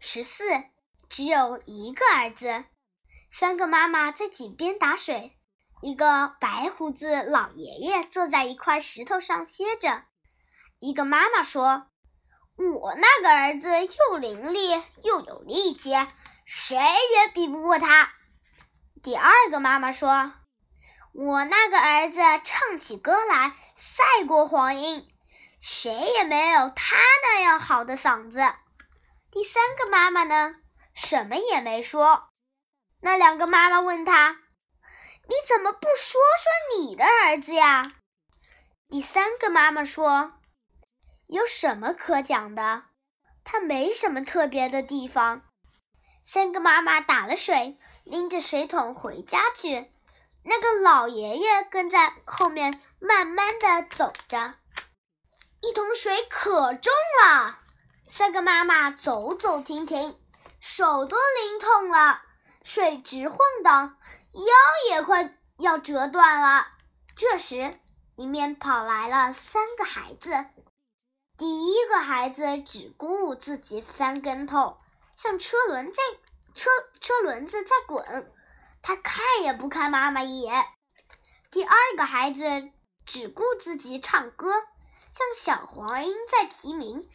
十四，只有一个儿子。三个妈妈在井边打水，一个白胡子老爷爷坐在一块石头上歇着。一个妈妈说：“我那个儿子又伶俐又有力气，谁也比不过他。”第二个妈妈说：“我那个儿子唱起歌来赛过黄莺，谁也没有他那样好的嗓子。”第三个妈妈呢，什么也没说。那两个妈妈问他：“你怎么不说说你的儿子呀？”第三个妈妈说：“有什么可讲的？他没什么特别的地方。”三个妈妈打了水，拎着水桶回家去。那个老爷爷跟在后面，慢慢的走着。一桶水可重了。三个妈妈走走停停，手都淋痛了，水直晃荡，腰也快要折断了。这时，迎面跑来了三个孩子。第一个孩子只顾自己翻跟头，像车轮在车车轮子在滚，他看也不看妈妈一眼。第二个孩子只顾自己唱歌，像小黄莺在啼鸣。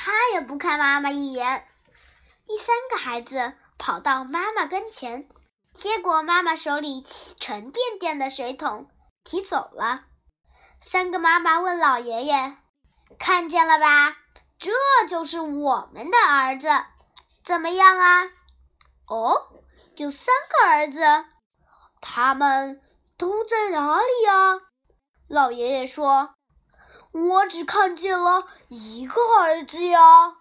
他也不看妈妈一眼。第三个孩子跑到妈妈跟前，接过妈妈手里沉甸甸的水桶，提走了。三个妈妈问老爷爷：“看见了吧？这就是我们的儿子，怎么样啊？”“哦，有三个儿子，他们都在哪里呀？”老爷爷说。我只看见了一个儿子呀。